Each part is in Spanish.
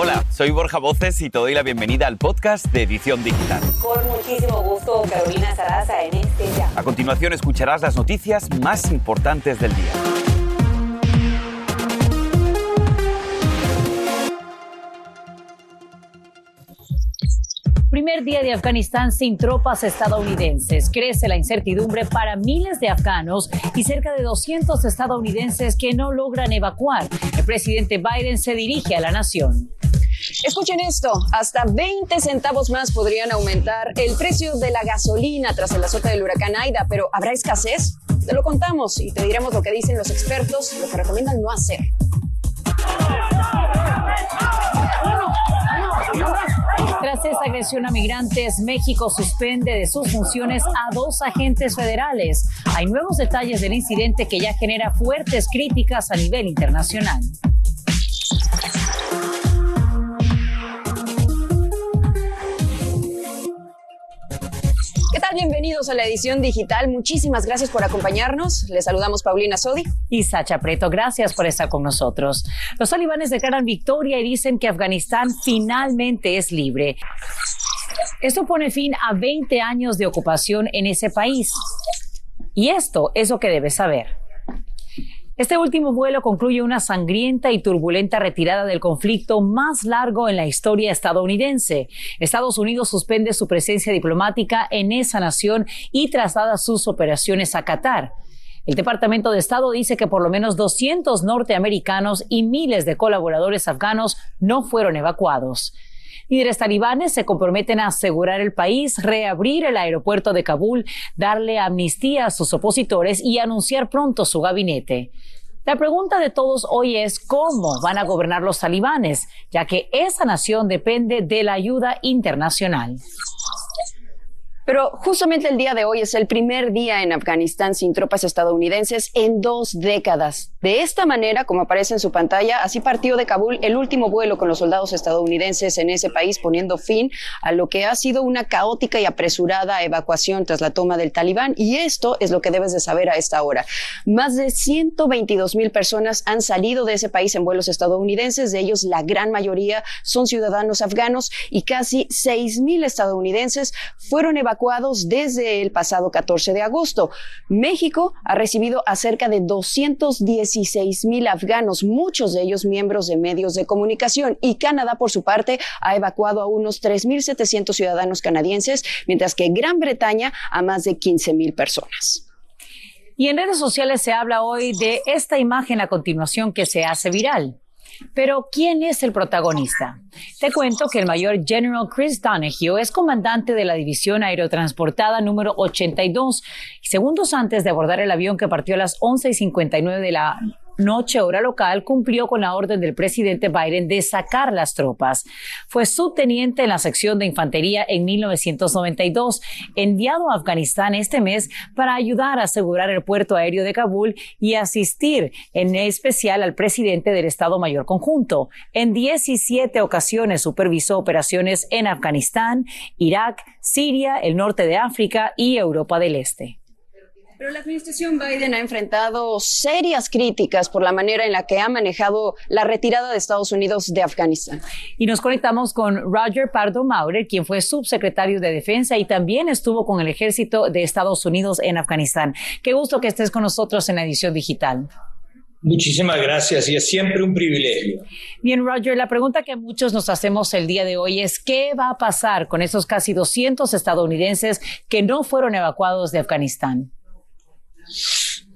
Hola, soy Borja Voces y te doy la bienvenida al podcast de Edición Digital. Con muchísimo gusto, Carolina Sarasa en este ya. A continuación escucharás las noticias más importantes del día. Primer día de Afganistán sin tropas estadounidenses. Crece la incertidumbre para miles de afganos y cerca de 200 estadounidenses que no logran evacuar. El presidente Biden se dirige a la nación. Escuchen esto, hasta 20 centavos más podrían aumentar el precio de la gasolina tras el azote del huracán Aida, pero ¿habrá escasez? Te lo contamos y te diremos lo que dicen los expertos, lo que recomiendan no hacer. Tras esta agresión a migrantes, México suspende de sus funciones a dos agentes federales. Hay nuevos detalles del incidente que ya genera fuertes críticas a nivel internacional. Bienvenidos a la edición digital. Muchísimas gracias por acompañarnos. Les saludamos Paulina Sodi. Y Sacha Preto, gracias por estar con nosotros. Los talibanes declaran victoria y dicen que Afganistán finalmente es libre. Esto pone fin a 20 años de ocupación en ese país. Y esto es lo que debes saber. Este último vuelo concluye una sangrienta y turbulenta retirada del conflicto más largo en la historia estadounidense. Estados Unidos suspende su presencia diplomática en esa nación y traslada sus operaciones a Qatar. El Departamento de Estado dice que por lo menos 200 norteamericanos y miles de colaboradores afganos no fueron evacuados. Líderes talibanes se comprometen a asegurar el país, reabrir el aeropuerto de Kabul, darle amnistía a sus opositores y anunciar pronto su gabinete. La pregunta de todos hoy es cómo van a gobernar los talibanes, ya que esa nación depende de la ayuda internacional. Pero justamente el día de hoy es el primer día en Afganistán sin tropas estadounidenses en dos décadas. De esta manera, como aparece en su pantalla, así partió de Kabul el último vuelo con los soldados estadounidenses en ese país, poniendo fin a lo que ha sido una caótica y apresurada evacuación tras la toma del talibán. Y esto es lo que debes de saber a esta hora. Más de 122 mil personas han salido de ese país en vuelos estadounidenses. De ellos, la gran mayoría son ciudadanos afganos y casi 6 mil estadounidenses fueron evacuados desde el pasado 14 de agosto. México ha recibido a cerca de 216 mil afganos, muchos de ellos miembros de medios de comunicación, y Canadá, por su parte, ha evacuado a unos 3.700 ciudadanos canadienses, mientras que Gran Bretaña a más de 15 mil personas. Y en redes sociales se habla hoy de esta imagen a continuación que se hace viral. Pero, ¿quién es el protagonista? Te cuento que el mayor General Chris Donahue es comandante de la División Aerotransportada número 82. Segundos antes de abordar el avión que partió a las 11 y 59 de la noche hora local, cumplió con la orden del presidente Biden de sacar las tropas. Fue subteniente en la sección de infantería en 1992, enviado a Afganistán este mes para ayudar a asegurar el puerto aéreo de Kabul y asistir en especial al presidente del Estado Mayor Conjunto. En 17 ocasiones supervisó operaciones en Afganistán, Irak, Siria, el norte de África y Europa del Este. Pero la administración Biden ha enfrentado serias críticas por la manera en la que ha manejado la retirada de Estados Unidos de Afganistán. Y nos conectamos con Roger Pardo Maurer, quien fue subsecretario de Defensa y también estuvo con el ejército de Estados Unidos en Afganistán. Qué gusto que estés con nosotros en la edición digital. Muchísimas gracias y es siempre un privilegio. Bien, Roger, la pregunta que muchos nos hacemos el día de hoy es ¿qué va a pasar con esos casi 200 estadounidenses que no fueron evacuados de Afganistán?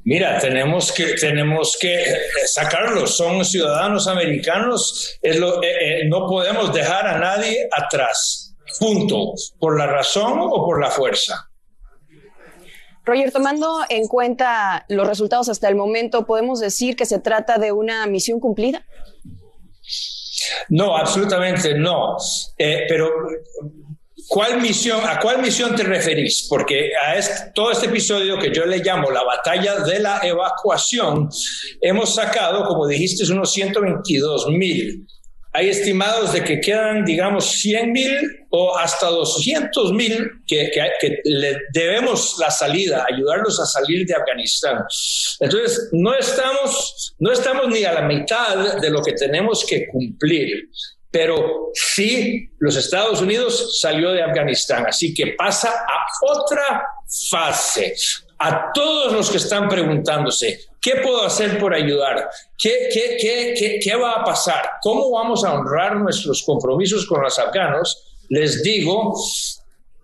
Mira, tenemos que, tenemos que sacarlos, son ciudadanos americanos, es lo, eh, eh, no podemos dejar a nadie atrás, punto, por la razón o por la fuerza. Roger, tomando en cuenta los resultados hasta el momento, ¿podemos decir que se trata de una misión cumplida? No, absolutamente no. Eh, pero ¿Cuál misión, ¿A cuál misión te referís? Porque a este, todo este episodio que yo le llamo la batalla de la evacuación, hemos sacado, como dijiste, unos 122 mil. Hay estimados de que quedan, digamos, 100 mil o hasta 200 mil que, que, le debemos la salida, ayudarlos a salir de Afganistán. Entonces, no estamos, no estamos ni a la mitad de lo que tenemos que cumplir. Pero sí los Estados Unidos salió de Afganistán, así que pasa a otra fase. A todos los que están preguntándose, ¿qué puedo hacer por ayudar? ¿Qué, qué, qué, qué va a pasar? ¿Cómo vamos a honrar nuestros compromisos con los afganos? Les digo,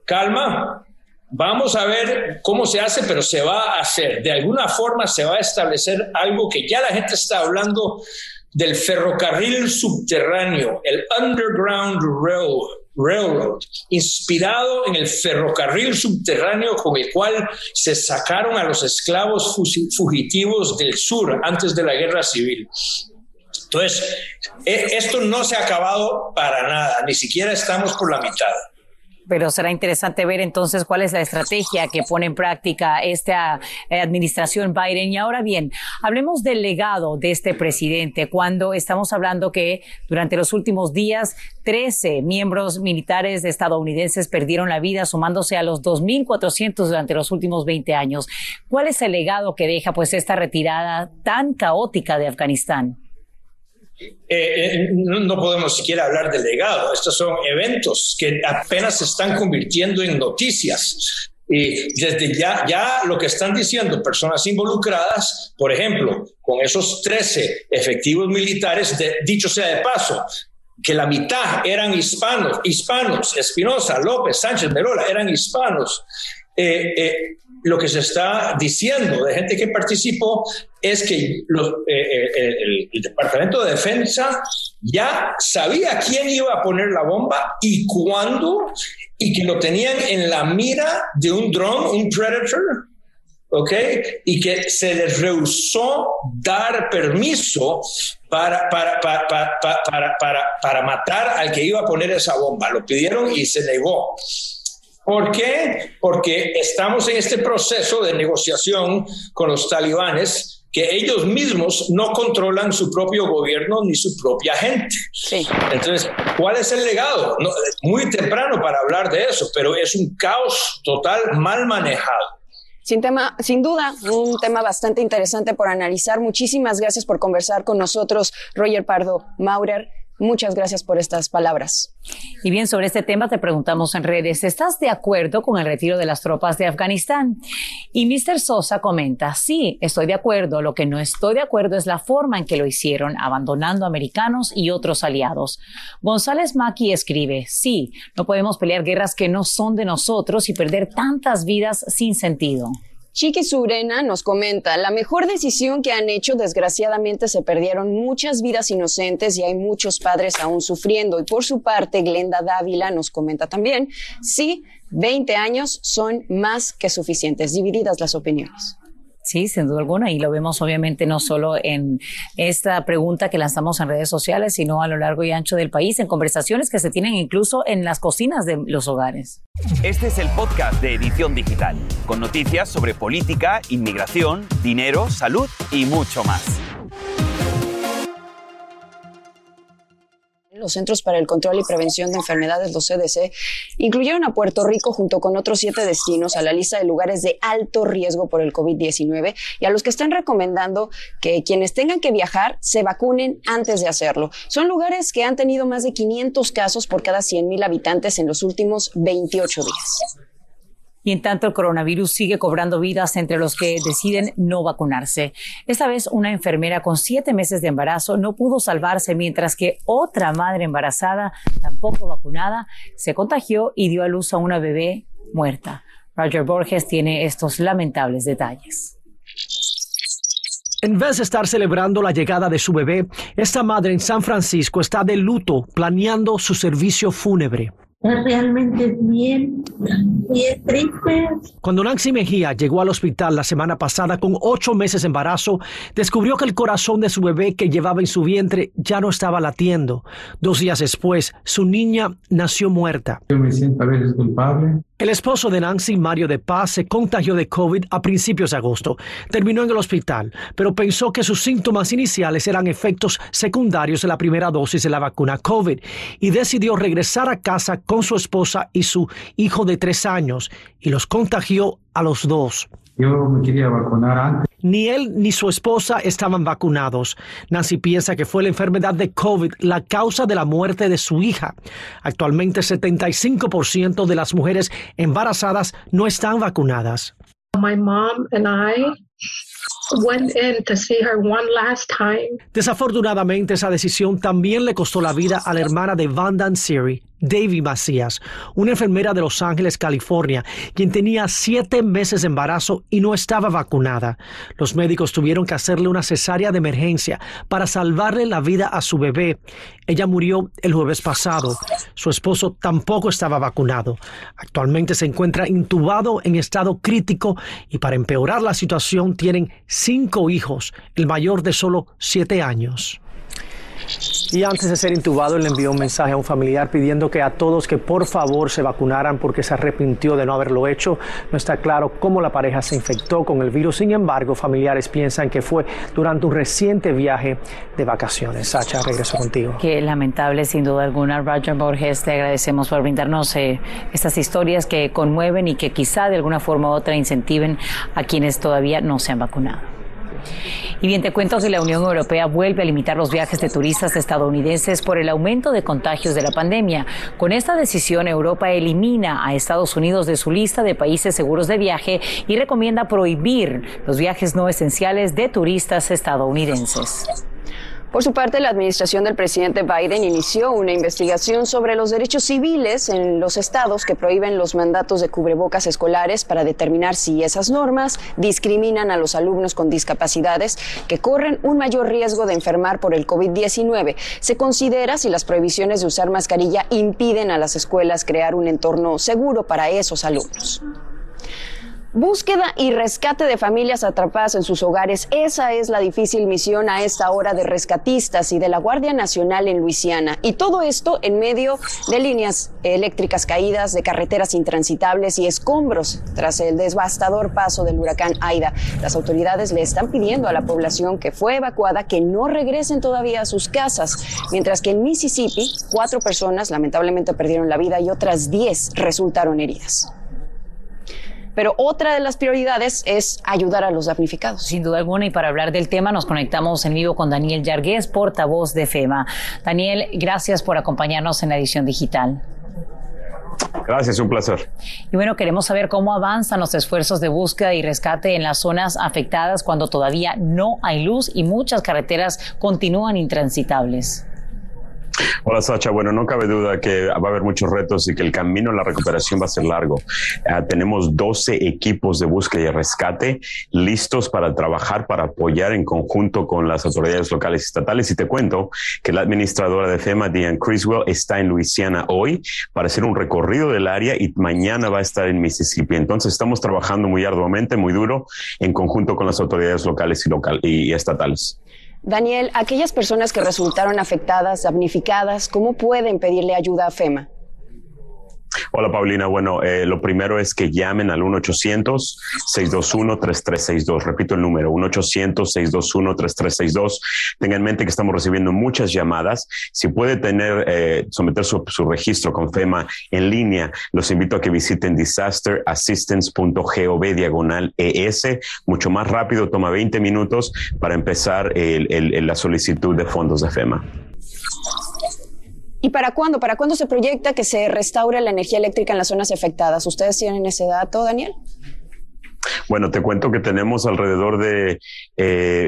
calma, Vamos a ver cómo se hace, pero se va a hacer. De alguna forma se va a establecer algo que ya la gente está hablando del ferrocarril subterráneo, el Underground Railroad, inspirado en el ferrocarril subterráneo con el cual se sacaron a los esclavos fugitivos del sur antes de la guerra civil. Entonces, e, esto no se ha acabado para nada, ni siquiera estamos por la mitad pero será interesante ver entonces cuál es la estrategia que pone en práctica esta eh, administración Biden. Y ahora bien, hablemos del legado de este presidente cuando estamos hablando que durante los últimos días 13 miembros militares estadounidenses perdieron la vida, sumándose a los 2.400 durante los últimos 20 años. ¿Cuál es el legado que deja pues esta retirada tan caótica de Afganistán? Eh, eh, no, podemos siquiera hablar de legado. Estos son eventos que apenas se están convirtiendo en noticias. Y desde ya, ya lo que están diciendo personas involucradas, por ejemplo, con esos 13 efectivos militares, dicho sea de paso, que la mitad eran hispanos, hispanos, Espinosa, López, Sánchez, Merola, eran hispanos. Eh, lo que se está diciendo de gente que participó es que eh, eh, el, Departamento de Defensa ya sabía quién iba a poner la bomba y cuándo, y que lo tenían en la mira de un dron, un Predator, ¿ok? Y que se les rehusó dar permiso para, para, para, para, para matar al que iba a poner esa bomba. Lo pidieron y se negó. ¿Por qué? Porque estamos en este proceso de negociación con los talibanes que ellos mismos no controlan su propio gobierno ni su propia gente. Entonces, ¿cuál es el legado? muy temprano para hablar de eso, pero es un caos total mal manejado. Sin, tema, sin duda, un tema bastante interesante por analizar. Muchísimas gracias por conversar con nosotros, Roger Pardo Maurer. Muchas gracias por estas palabras. Y bien, sobre este tema te preguntamos en redes, ¿estás de acuerdo con el retiro de las tropas de Afganistán? Y Mr. Sosa comenta, sí, estoy de acuerdo, lo que no estoy de acuerdo es la forma en que lo hicieron, abandonando americanos y otros aliados. González Maki escribe, sí, no podemos pelear guerras que no son de nosotros y perder tantas vidas sin sentido. Chiqui Surena nos comenta, la mejor decisión que han hecho, desgraciadamente se perdieron muchas vidas inocentes y hay muchos padres aún sufriendo. Y por su parte, Glenda Dávila nos comenta también, sí, 20 años son más que suficientes, divididas las opiniones. Sí, sin duda alguna, y lo vemos obviamente no solo en esta pregunta que lanzamos en redes sociales, sino a lo largo y ancho del país, en conversaciones que se tienen incluso en las cocinas de los hogares. Este es el podcast de Edición Digital, con noticias sobre política, inmigración, dinero, salud y mucho más. Los Centros para el Control y Prevención de Enfermedades, los CDC, incluyeron a Puerto Rico junto con otros siete destinos a la lista de lugares de alto riesgo por el COVID-19 y a los que están recomendando que quienes tengan que viajar se vacunen antes de hacerlo. Son lugares que han tenido más de 500 casos por cada 100.000 habitantes en los últimos 28 días. Y en tanto, el coronavirus sigue cobrando vidas entre los que deciden no vacunarse. Esta vez, una enfermera con siete meses de embarazo no pudo salvarse, mientras que otra madre embarazada, tampoco vacunada, se contagió y dio a luz a una bebé muerta. Roger Borges tiene estos lamentables detalles. En vez de estar celebrando la llegada de su bebé, esta madre en San Francisco está de luto planeando su servicio fúnebre realmente bien, bien triste. Cuando Nancy Mejía llegó al hospital la semana pasada con ocho meses de embarazo, descubrió que el corazón de su bebé que llevaba en su vientre ya no estaba latiendo. Dos días después, su niña nació muerta. Yo me siento a veces culpable el esposo de Nancy, Mario de Paz, se contagió de COVID a principios de agosto. Terminó en el hospital, pero pensó que sus síntomas iniciales eran efectos secundarios de la primera dosis de la vacuna COVID y decidió regresar a casa con su esposa y su hijo de tres años y los contagió a los dos. Yo me quería vacunar antes. Ni él ni su esposa estaban vacunados. Nancy piensa que fue la enfermedad de COVID la causa de la muerte de su hija. Actualmente 75% de las mujeres embarazadas no están vacunadas. My mom and I Desafortunadamente, esa decisión también le costó la vida a la hermana de Van Siri, Davy Macías, una enfermera de Los Ángeles, California, quien tenía siete meses de embarazo y no estaba vacunada. Los médicos tuvieron que hacerle una cesárea de emergencia para salvarle la vida a su bebé. Ella murió el jueves pasado. Su esposo tampoco estaba vacunado. Actualmente se encuentra intubado en estado crítico y para empeorar la situación tienen cinco hijos, el mayor de solo siete años. Y antes de ser intubado, él envió un mensaje a un familiar pidiendo que a todos que por favor se vacunaran porque se arrepintió de no haberlo hecho. No está claro cómo la pareja se infectó con el virus. Sin embargo, familiares piensan que fue durante un reciente viaje de vacaciones. Sacha, regreso contigo. Qué lamentable, sin duda alguna. Roger Borges, te agradecemos por brindarnos eh, estas historias que conmueven y que quizá de alguna forma u otra incentiven a quienes todavía no se han vacunado. Y bien, te cuento que la Unión Europea vuelve a limitar los viajes de turistas estadounidenses por el aumento de contagios de la pandemia. Con esta decisión, Europa elimina a Estados Unidos de su lista de países seguros de viaje y recomienda prohibir los viajes no esenciales de turistas estadounidenses. Por su parte, la administración del presidente Biden inició una investigación sobre los derechos civiles en los estados que prohíben los mandatos de cubrebocas escolares para determinar si esas normas discriminan a los alumnos con discapacidades que corren un mayor riesgo de enfermar por el COVID-19. Se considera si las prohibiciones de usar mascarilla impiden a las escuelas crear un entorno seguro para esos alumnos. Búsqueda y rescate de familias atrapadas en sus hogares. Esa es la difícil misión a esta hora de rescatistas y de la Guardia Nacional en Luisiana. Y todo esto en medio de líneas eléctricas caídas, de carreteras intransitables y escombros tras el devastador paso del huracán Aida. Las autoridades le están pidiendo a la población que fue evacuada que no regresen todavía a sus casas, mientras que en Mississippi cuatro personas lamentablemente perdieron la vida y otras diez resultaron heridas. Pero otra de las prioridades es ayudar a los damnificados. Sin duda alguna, y para hablar del tema nos conectamos en vivo con Daniel Yargués, portavoz de FEMA. Daniel, gracias por acompañarnos en la edición digital. Gracias, un placer. Y bueno, queremos saber cómo avanzan los esfuerzos de búsqueda y rescate en las zonas afectadas cuando todavía no hay luz y muchas carreteras continúan intransitables. Hola Sacha, bueno, no cabe duda que va a haber muchos retos y que el camino a la recuperación va a ser largo. Ah, tenemos 12 equipos de búsqueda y rescate listos para trabajar, para apoyar en conjunto con las autoridades locales y estatales. Y te cuento que la administradora de FEMA, Diane Criswell, está en Luisiana hoy para hacer un recorrido del área y mañana va a estar en Mississippi. Entonces estamos trabajando muy arduamente, muy duro, en conjunto con las autoridades locales y, estatales. Daniel, aquellas personas que resultaron afectadas, damnificadas, ¿cómo pueden pedirle ayuda a FEMA? Hola Paulina, bueno, eh, lo primero es que llamen al 1-800-621-3362. Repito el número, 1-800-621-3362. Tengan en mente que estamos recibiendo muchas llamadas. Si puede tener, eh, someter su, registro con FEMA en línea, los invito a que visiten disasterassistance.gov diagonal ES. Mucho más rápido, toma 20 minutos para empezar la solicitud de fondos de FEMA. ¿Y para cuándo? ¿Para cuándo se proyecta que se restaure la energía eléctrica en las zonas afectadas? ¿Ustedes tienen ese dato, Daniel? Bueno, te cuento que tenemos alrededor de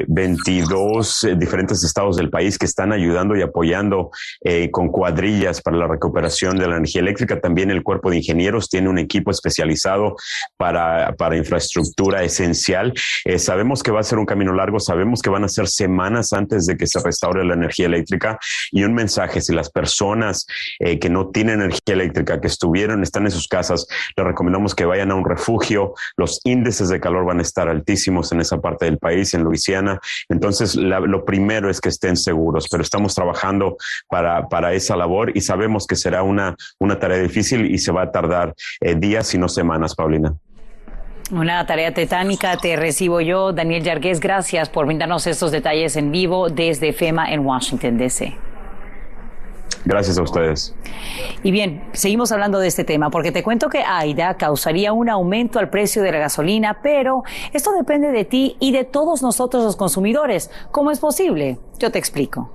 22 eh, eh, diferentes estados del país que están ayudando y apoyando eh, con cuadrillas para la recuperación de la energía eléctrica. También el cuerpo de ingenieros tiene un equipo especializado para, infraestructura esencial. sabemos que va a ser un camino largo, sabemos que van a ser semanas antes de que se restaure la energía eléctrica y un mensaje, si las personas que no tienen energía eléctrica, que estuvieron, están en sus casas, les recomendamos que vayan a un refugio. Los índices de calor van a estar altísimos en esa parte del país, en Luisiana. Entonces, lo primero es que estén seguros, pero estamos trabajando para, para esa labor y sabemos que será una, una tarea difícil y se va a tardar eh, días y no semanas, Paulina. Una tarea tetánica, te recibo yo, Daniel Yargués. Gracias por brindarnos estos detalles en vivo desde FEMA en Washington, D.C. Gracias a ustedes. Y bien, seguimos hablando de este tema porque te cuento que AIDA causaría un aumento al precio de la gasolina, pero esto depende de ti y de todos nosotros los consumidores. ¿Cómo es posible? Yo te explico.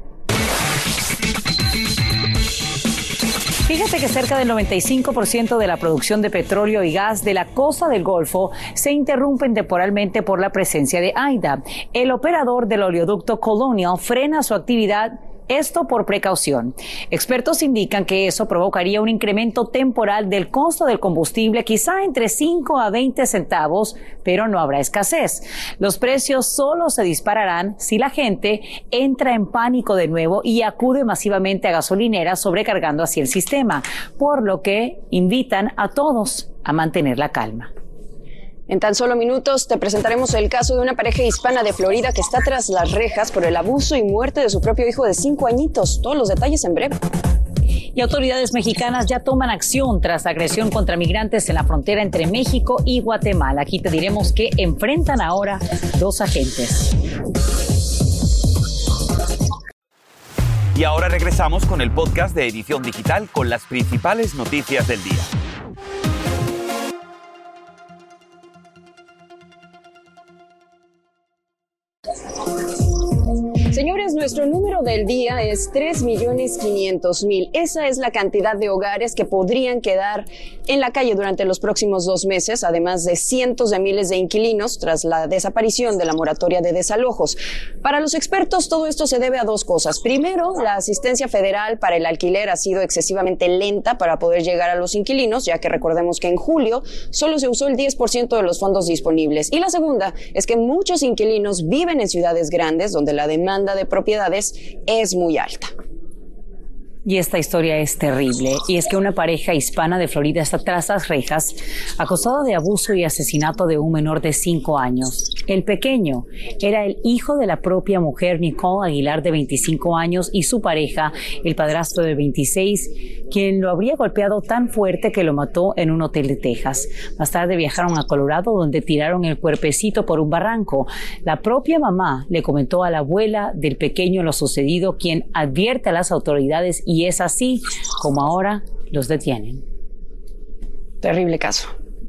Fíjate que cerca del 95% de la producción de petróleo y gas de la costa del Golfo se interrumpen temporalmente por la presencia de AIDA. El operador del oleoducto Colonial frena su actividad esto por precaución. Expertos indican que eso provocaría un incremento temporal del costo del combustible, quizá entre 5 a 20 centavos, pero no habrá escasez. Los precios solo se dispararán si la gente entra en pánico de nuevo y acude masivamente a gasolineras, sobrecargando así el sistema, por lo que invitan a todos a mantener la calma. En tan solo minutos te presentaremos el caso de una pareja hispana de Florida que está tras las rejas por el abuso y muerte de su propio hijo de cinco añitos. Todos los detalles en breve. Y autoridades mexicanas ya toman acción tras agresión contra migrantes en la frontera entre México y Guatemala. Aquí te diremos que enfrentan ahora dos agentes. Y ahora regresamos con el podcast de Edición Digital con las principales noticias del día. Señores, nuestro número del día es 3.500.000. Esa es la cantidad de hogares que podrían quedar en la calle durante los próximos dos meses, además de cientos de miles de inquilinos tras la desaparición de la moratoria de desalojos. Para los expertos, todo esto se debe a dos cosas. Primero, la asistencia federal para el alquiler ha sido excesivamente lenta para poder llegar a los inquilinos, ya que recordemos que en julio solo se usó el 10% de los fondos disponibles. Y la segunda es que muchos inquilinos viven en ciudades grandes donde la demanda de es muy alta. Y esta historia es terrible. Y es que una pareja hispana de Florida está tras las rejas, acusada de abuso y asesinato de un menor de cinco años. El pequeño era el hijo de la propia mujer Nicole Aguilar de 25 años y su pareja, el padrastro de 26, quien lo habría golpeado tan fuerte que lo mató en un hotel de Texas. Más tarde viajaron a Colorado donde tiraron el cuerpecito por un barranco. La propia mamá le comentó a la abuela del pequeño lo sucedido, quien advierte a las autoridades y y es así como ahora los detienen. Terrible caso.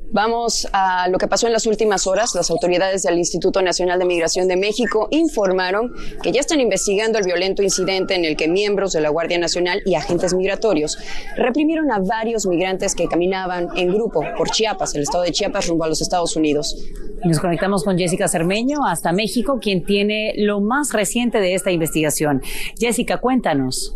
Vamos a lo que pasó en las últimas horas. Las autoridades del Instituto Nacional de Migración de México informaron que ya están investigando el violento incidente en el que miembros de la Guardia Nacional y agentes migratorios reprimieron a varios migrantes que caminaban en grupo por Chiapas, el estado de Chiapas, rumbo a los Estados Unidos. Nos conectamos con Jessica Cermeño hasta México, quien tiene lo más reciente de esta investigación. Jessica, cuéntanos.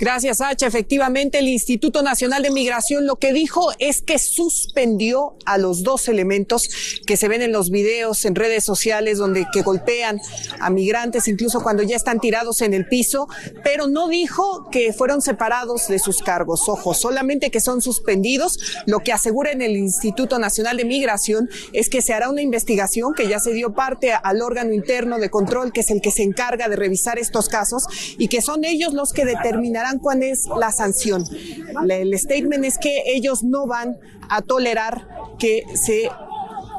Gracias, Sacha. Efectivamente, el Instituto Nacional de Migración lo que dijo es que suspendió a los dos elementos que se ven en los videos en redes sociales donde que golpean a migrantes, incluso cuando ya están tirados en el piso, pero no dijo que fueron separados de sus cargos. Ojo, solamente que son suspendidos. Lo que asegura en el Instituto Nacional de Migración es que se hará una investigación que ya se dio parte al órgano interno de control, que es el que se encarga de revisar estos casos y que son ellos los que determinarán cuál es la sanción. El statement es que ellos no van a tolerar que se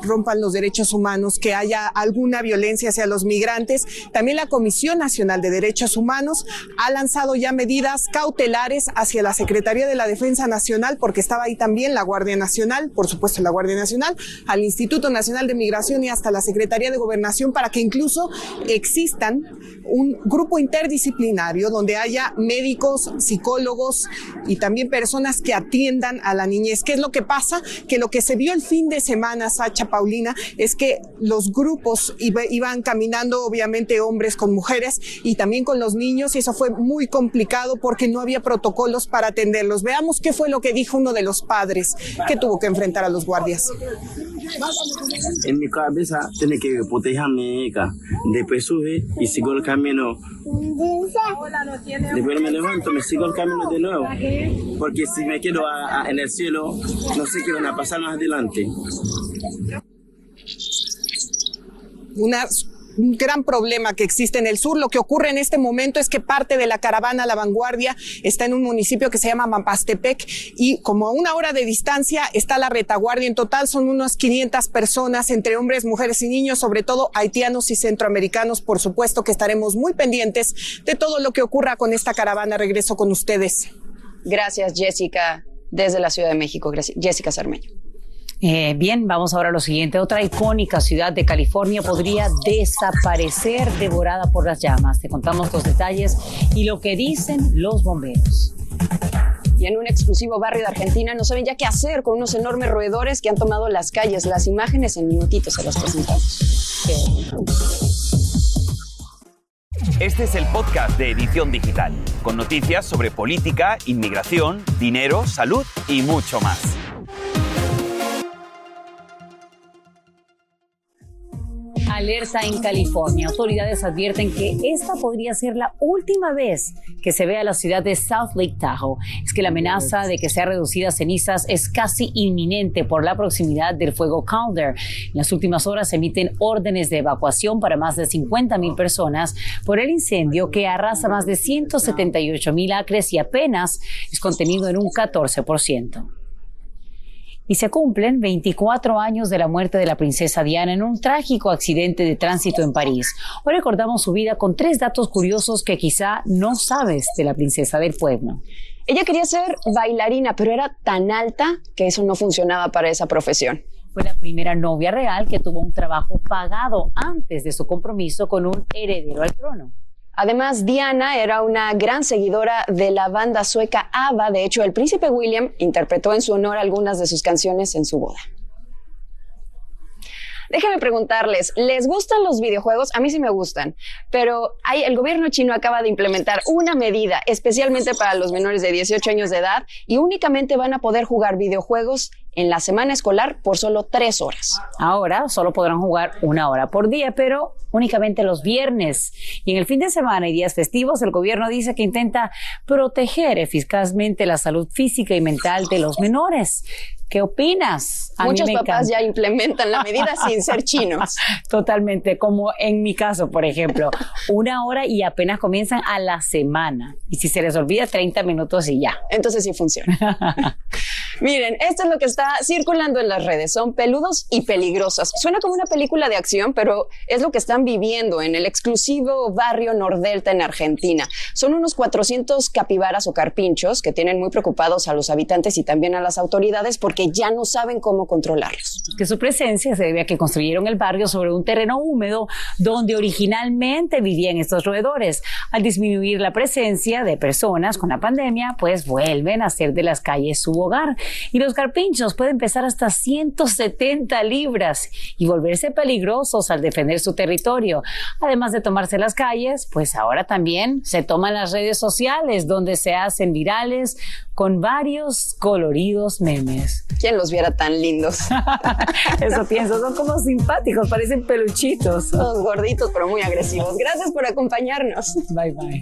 rompan los derechos humanos, que haya alguna violencia hacia los migrantes. También la Comisión Nacional de Derechos Humanos ha lanzado ya medidas cautelares hacia la Secretaría de la Defensa Nacional, porque estaba ahí también la Guardia Nacional, por supuesto la Guardia Nacional, al Instituto Nacional de Migración y hasta la Secretaría de Gobernación, para que incluso existan un grupo interdisciplinario donde haya médicos, psicólogos y también personas que atiendan a la niñez. ¿Qué es lo que pasa? Que lo que se vio el fin de semana, Sacha, Paulina, es que los grupos iban caminando, obviamente, hombres con mujeres y también con los niños, y eso fue muy complicado porque no había protocolos para atenderlos. Veamos qué fue lo que dijo uno de los padres que tuvo que enfrentar a los guardias. En mi cabeza tiene que proteger a mi hija. Después sube y sigo el camino. Después me levanto, me sigo el camino de nuevo. Porque si me quedo en el cielo, no sé qué van a pasar más adelante una un gran problema que existe en el sur. Lo que ocurre en este momento es que parte de la caravana La Vanguardia está en un municipio que se llama Mampastepec y como a una hora de distancia está la retaguardia. En total son unas 500 personas entre hombres, mujeres y niños, sobre todo haitianos y centroamericanos. Por supuesto que estaremos muy pendientes de todo lo que ocurra con esta caravana. Regreso con ustedes. Gracias, Jessica, desde la Ciudad de México. Jessica Sarmeño. Eh, bien, vamos ahora a lo siguiente. Otra icónica ciudad de California podría desaparecer devorada por las llamas. Te contamos los detalles y lo que dicen los bomberos. Y en un exclusivo barrio de Argentina no saben ya qué hacer con unos enormes roedores que han tomado las calles. Las imágenes en minutitos se las presentamos. Este es el podcast de Edición Digital, con noticias sobre política, inmigración, dinero, salud y mucho más. Alerta en California. Autoridades advierten que esta podría ser la última vez que se vea la ciudad de South Lake Tahoe. Es que la amenaza de que sea reducida a cenizas es casi inminente por la proximidad del fuego Calder. En las últimas horas se emiten órdenes de evacuación para más de 50 mil personas por el incendio que arrasa más de 178 mil acres y apenas es contenido en un 14% y se cumplen 24 años de la muerte de la princesa Diana en un trágico accidente de tránsito en París. Hoy recordamos su vida con tres datos curiosos que quizá no sabes de la princesa del pueblo. Ella quería ser bailarina, pero era tan alta que eso no funcionaba para esa profesión. Fue la primera novia real que tuvo un trabajo pagado antes de su compromiso con un heredero al trono. Además, Diana era una gran seguidora de la banda sueca ABBA. De hecho, el príncipe William interpretó en su honor algunas de sus canciones en su boda. Déjenme preguntarles, ¿les gustan los videojuegos? A mí sí me gustan, pero el gobierno chino acaba de implementar una medida especialmente para los menores de 18 años de edad y únicamente van a poder jugar videojuegos en la semana escolar por solo tres horas. Ahora solo podrán jugar una hora por día, pero únicamente los viernes. Y en el fin de semana y días festivos, el gobierno dice que intenta proteger eficazmente la salud física y mental de los menores. ¿Qué opinas? Muchos papás ya implementan la medida sin ser chinos. Totalmente, como en mi caso, por ejemplo, una hora y apenas comienzan a la semana. Y si se les olvida, 30 minutos y ya. Entonces sí funciona. Miren, esto es lo que está circulando en las redes. Son peludos y peligrosos. Suena como una película de acción, pero es lo que están viviendo en el exclusivo barrio Nordelta en Argentina. Son unos 400 capibaras o carpinchos que tienen muy preocupados a los habitantes y también a las autoridades porque ya no saben cómo controlarlos. Que su presencia se debe a que construyeron el barrio sobre un terreno húmedo donde originalmente vivían estos roedores. Al disminuir la presencia de personas con la pandemia, pues vuelven a hacer de las calles su hogar. Y los carpinchos pueden pesar hasta 170 libras y volverse peligrosos al defender su territorio. Además de tomarse las calles, pues ahora también se toman las redes sociales donde se hacen virales con varios coloridos memes. ¿Quién los viera tan lindos? Eso pienso, son como simpáticos, parecen peluchitos. Todos gorditos, pero muy agresivos. Gracias por acompañarnos. Bye bye.